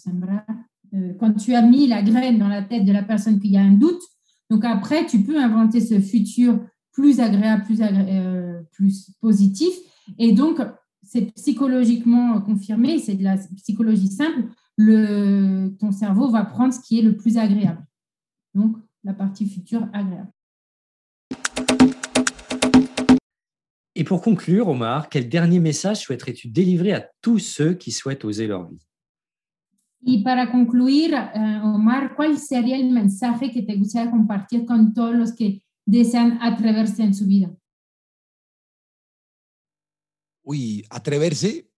euh, quand tu as mis la graine dans la tête de la personne qu'il y a un doute, donc après tu peux inventer ce futur plus agréable, plus, euh, plus positif. Et donc c'est psychologiquement confirmé, c'est de la psychologie simple le, ton cerveau va prendre ce qui est le plus agréable. Donc, la partie future agréable. Et pour conclure, Omar, quel dernier message souhaiterais-tu délivrer à tous ceux qui souhaitent oser leur vie? Y para concluir, uh, Omar, ¿cuál sería el mensaje que te gustaría compartir con todos los que desean atreverse en su vida? Uy, atreverse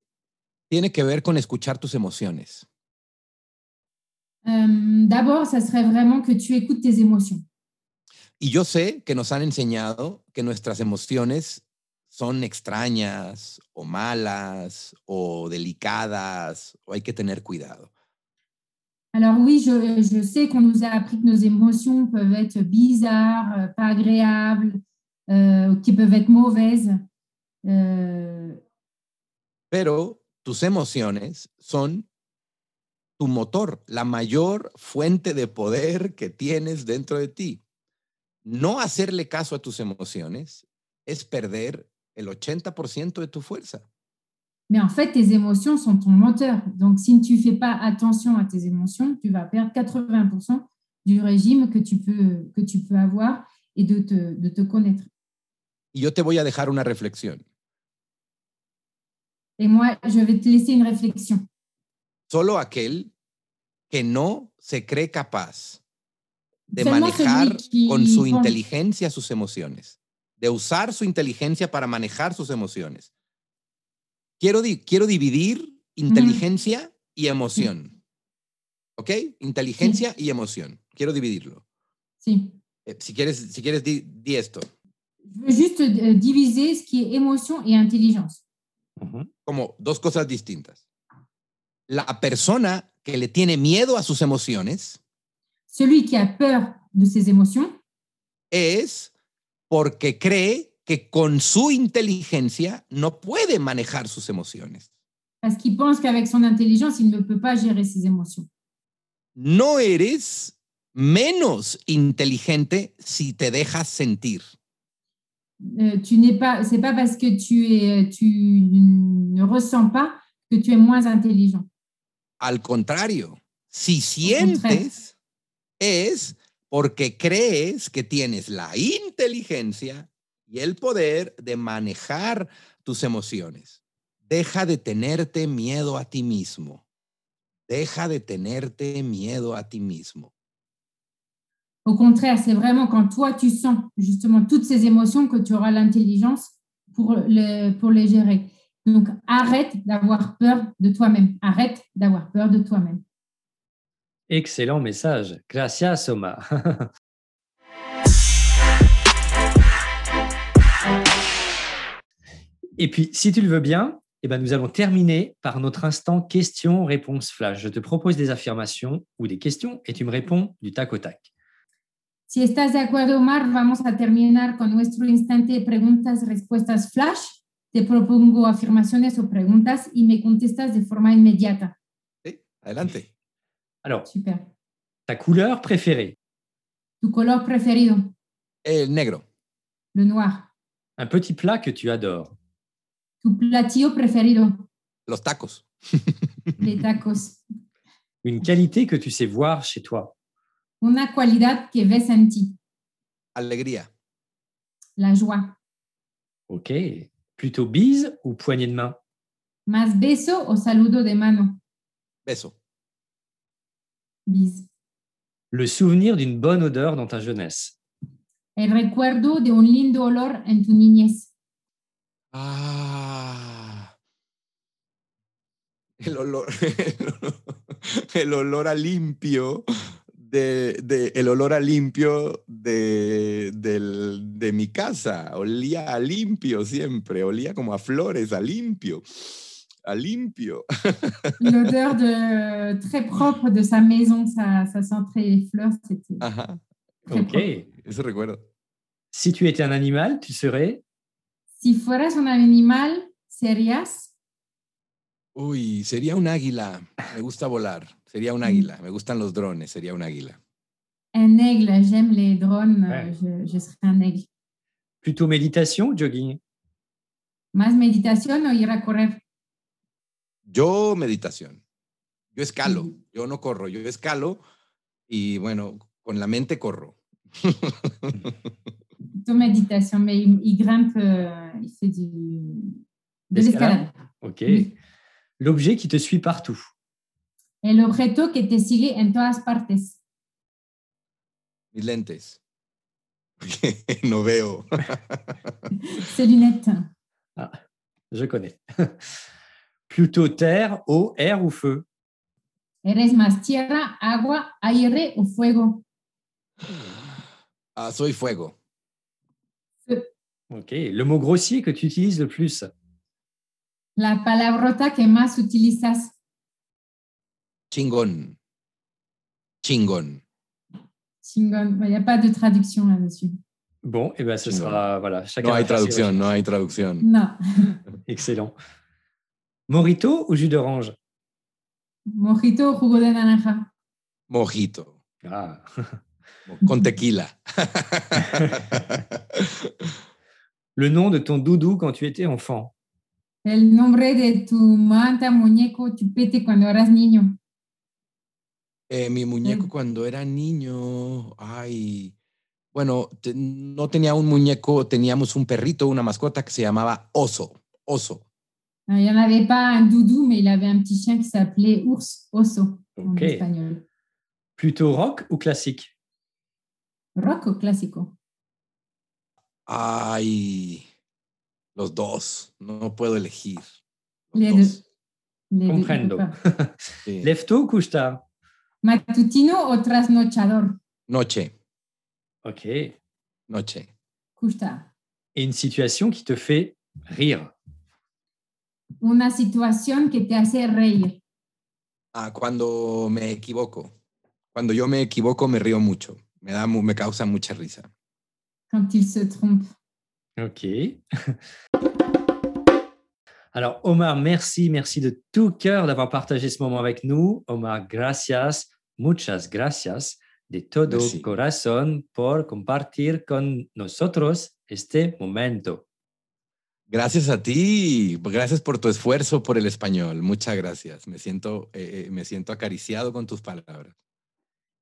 tiene que ver con escuchar tus emociones. Euh, D'abord, ça serait vraiment que tu écoutes tes émotions. Y yo sé que nos han enseñado que nuestras emociones son extrañas o malas o delicadas o hay que tener cuidado. Alors oui, je, je sais qu'on nous a appris que nos émotions peuvent être bizarres, euh, pas agréables, euh, qui peuvent être mauvaises. Euh... Pero tus emociones son tu motor, la mayor fuente de poder que tienes dentro de ti. No hacerle caso a tus emociones es perder el 80% de tu fuerza. Mais en fait, tes émotions sont ton moteur. Donc, si tu ne fais pas attention à tes émotions, tu vas perdre 80% du régime que tu peux, que tu peux avoir et de te, de te connaître. Y yo te voy a dejar una reflexión. Et moi, je vais te laisser une réflexion. Solo aquel que no se cree capaz de manejar con su inteligencia sus emociones, de usar su inteligencia para manejar sus emociones. Quiero, quiero dividir inteligencia y emoción. ¿Ok? Inteligencia y emoción. Quiero dividirlo. Sí. Eh, si quieres, si quieres di, esto. Je veux juste euh, diviser ce qui est émotion et intelligence. Como dos cosas distintas la persona que le tiene miedo a sus emociones. Celui qui a peur de ses émotions. Es porque cree que con su inteligencia no puede manejar sus emociones. Parce qu'il pense qu'avec son intelligence, il ne peut pas gérer ses émotions. No eres menos inteligente si te dejas sentir. Euh, tu n'es pas, c'est pas parce que tu es, tu ne ressens pas que tu es moins intelligent. Al contrario, si sientes es porque crees que tienes la inteligencia y el poder de manejar tus emociones. Deja de tenerte miedo a ti mismo. Deja de tenerte miedo a ti mismo. Au contraire, c'est vraiment quand toi tu sens justement toutes ces émotions que tu auras l'intelligence pour, le, pour les gérer. Donc, arrête d'avoir peur de toi-même. Arrête d'avoir peur de toi-même. Excellent message. Gracias, Omar. Et puis, si tu le veux bien, eh ben, nous allons terminer par notre instant question-réponse flash. Je te propose des affirmations ou des questions et tu me réponds du tac au tac. Si estás de acuerdo, Omar, vamos a terminar con nuestro instante de preguntas-respuestas flash. Te propongo afirmaciones o preguntas y me contestas de forma inmediata. Sí, adelante. Alors, Super. ta couleur préférée? Tu color preferido, El negro. le noir. Un petit plat que tu adores? Tu platillo preferido, Los tacos. les tacos. Une qualité que tu sais voir chez toi? Una cualidad que ves en ti, Alegría. la joie. Ok. Plutôt bise ou poignée de main? Más beso o saludo de mano? Beso. Bis. Le souvenir d'une bonne odeur dans ta jeunesse? El recuerdo de un lindo olor en tu niñez. Ah. El olor, el olor a limpio de, de- el olor a limpio de, del- de mi casa. Olía a limpio siempre, olía como a flores, a limpio, a limpio. L'odeur de très propre de sa maison, ça sentait les fleurs, c'était Ajá, très Ok. propre. eso recuerdo. Si tu étais un animal, tu serais Si fueras un animal, serías Uy, sería un águila. Me gusta volar. Sería un águila. Me gustan los drones. Sería un águila. un aigle. J'aime les drones, Ouais. je, je serais un aigle. plutôt méditation ou jogging Más meditación o ir a correr. Yo meditación. Yo escalo. Yo no corro. Yo escalo y bueno, con la mente corro. Plutôt méditation, mais il, il grimpe, euh, il fait du, de L'escalade. l'escalade. Ok. Oui. L'objet qui te suit partout El objeto que te sigue en todas partes. Mis lentes. no veo. Ses lunettes. Je connais. plutôt terre, eau, air ou feu? Eres más tierra, agua, aire o fuego? Ah, soy fuego. Ok. Le mot grossier que tu utilises le plus La palabrota que más utilizas. Chingón. Chingón. Chingón. Il n'y a pas de traduction là-dessus. Bon, et ben ce Chingón. sera voilà. Chacun No hay traducción, no hay traducción. Non. Excellent. Morito ou jus d'orange? Mojito o jugo de naranja? Mojito. Ah. Con tequila. Le nom de ton doudou quand tu étais enfant? El nombre de tu manta, muñeco, chupete cuando eras niño. Eh, mi muñeco Mm. cuando era niño, ay, bueno, te- no tenía un muñeco, teníamos un perrito, una mascota que se llamaba Oso, Oso. Ah, Il n'y en avait pas un doudou, mais il avait un petit chien qui s'appelait ours, oso en Ok. espagnol. Plutôt rock ou classique Rock o clásico. Ay, los dos, no puedo elegir. Los Les dos. Comprendo. Sí. Couche tard Matutino o trasnochador. Noche, Ok. noche. Tard. Et une situation qui te fait rire Una situación que te hace reír. Ah, cuando me equivoco. Cuando yo me equivoco me río mucho. Me, da, me causa mucha risa. Quand il se trompe. Ok. Alors, Omar, merci, merci de tout cœur d'avoir partagé ce moment avec nous. Omar, gracias, muchas gracias de todo Merci. corazón por compartir con nosotros este momento. Gracias a ti, gracias por tu esfuerzo por el español. Muchas gracias. Me siento, eh, eh, me siento acariciado con tus palabras.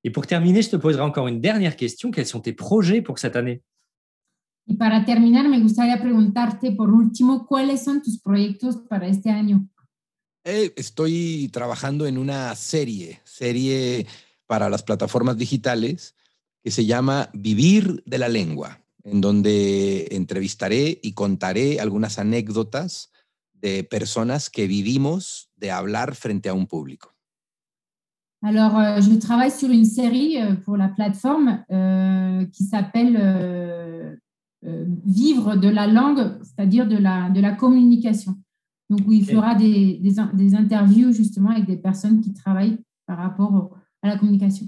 Et pour terminer, je te poserai encore une dernière question. Quels sont tes projets pour cette année? Y para terminar, me gustaría preguntarte por último, ¿cuáles son tus proyectos para este año? Eh, estoy trabajando en una serie, serie para las plataformas digitales que se llama Vivir de la Lengua, en donde entrevistaré y contaré algunas anécdotas de personas que vivimos de hablar frente a un público. Alors, euh, je travaille sur une série euh, pour la plateforme euh, qui s'appelle euh, Vivre de la langue, c'est-à-dire de la, de la communication. Donc, où il fera des, des, des interviews justement avec des personnes qui travaillent par rapport à la communication.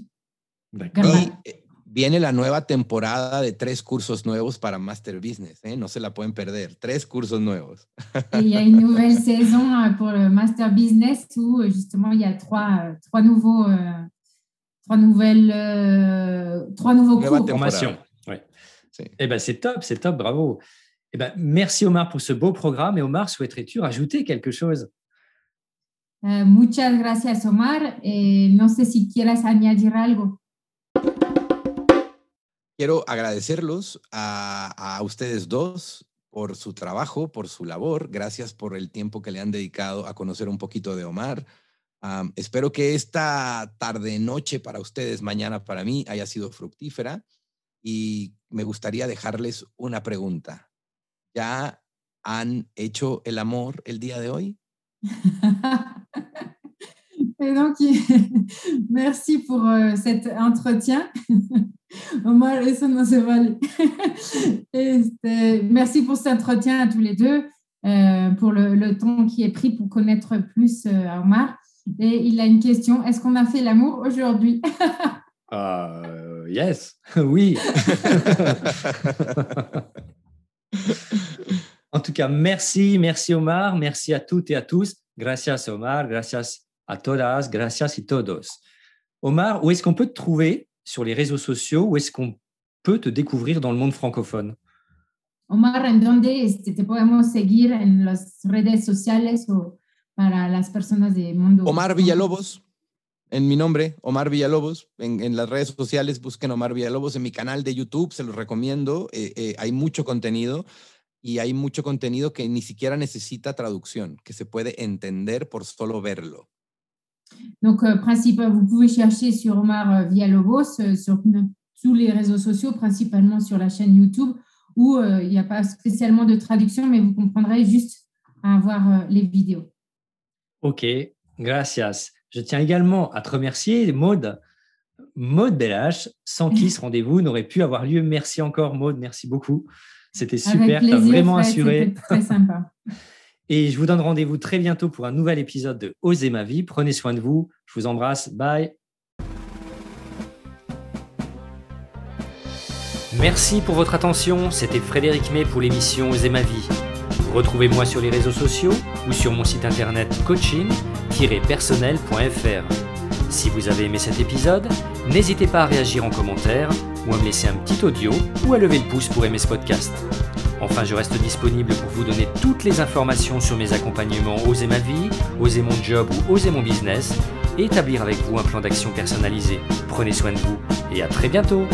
Y eh, viene la nueva temporada de tres cursos nuevos para Master Business. ¿eh? No se la pueden perder. Tres cursos nuevos. il y a une nouvelle saison euh, pour le Master Business où justement il y a trois, euh, trois nouveaux, euh, trois nouvelles, euh, trois nouveaux Nueva cours. temporada. Eh ben, c'est top, c'est top, bravo. Eh ben, merci Omar pour ce beau programme. Et Omar, souhaiterais-tu rajouter quelque chose Euh, muchas gracias, Omar. Eh, no sé si quieras añadir algo. Quiero agradecerlos a, a ustedes dos por su trabajo, por su labor. Gracias por el tiempo que le han dedicado a conocer un poquito de Omar. Espero que esta tarde-noche para ustedes, mañana para mí, haya sido fructífera. Y me gustaría dejarles una pregunta. ¿Ya han hecho el amor el día de hoy? Et donc, merci pour euh, cet entretien. Omar, eso no se vale. Este, merci pour cet entretien à tous les deux, euh, pour le, le temps qui est pris pour connaître plus euh, Omar. Et il a une question. Est-ce qu'on a fait l'amour aujourd'hui? Euh, Yes, oui. en tout cas, merci, merci Omar, merci à toutes et à tous. Gracias Omar, gracias a todas, gracias y todos. Omar, où est-ce qu'on peut te trouver sur les réseaux sociaux? Où est-ce qu'on peut te découvrir dans le monde francophone? Omar, ¿en dónde este, te podemos seguir en las redes sociales o para las personas de mundo? Omar Villalobos, en mi nombre, Omar Villalobos, en, en las redes sociales busquen Omar Villalobos, en mi canal de YouTube, se los recomiendo, eh, eh, hay mucho contenido y hay mucho contenido que ni siquiera necesita traducción, que se puede entender por solo verlo. Donc, euh, principal, vous pouvez chercher sur Omar euh, Villalobos euh, sur tous les réseaux sociaux, principalement sur la chaîne YouTube, où euh, il n'y a pas spécialement de traduction, mais vous comprendrez juste à voir euh, les vidéos. Ok, gracias. Je tiens également à te remercier, Maude. Maude Bellache, sans qui ce rendez-vous n'aurait pu avoir lieu. Merci encore, Maude, merci beaucoup. C'était super, tu as vraiment Fred, assuré. très sympa. Et je vous donne rendez-vous très bientôt pour un nouvel épisode de Osez ma vie. Prenez soin de vous. Je vous embrasse. Bye. Merci pour votre attention. C'était Frédéric May pour l'émission Osez ma vie. Retrouvez-moi sur les réseaux sociaux ou sur mon site internet coaching-personnel.fr. Si vous avez aimé cet épisode, n'hésitez pas à réagir en commentaire ou à me laisser un petit audio ou à lever le pouce pour aimer ce podcast. Enfin, je reste disponible pour vous donner toutes les informations sur mes accompagnements Oser ma vie, Oser mon job ou Oser mon business et établir avec vous un plan d'action personnalisé. Prenez soin de vous et à très bientôt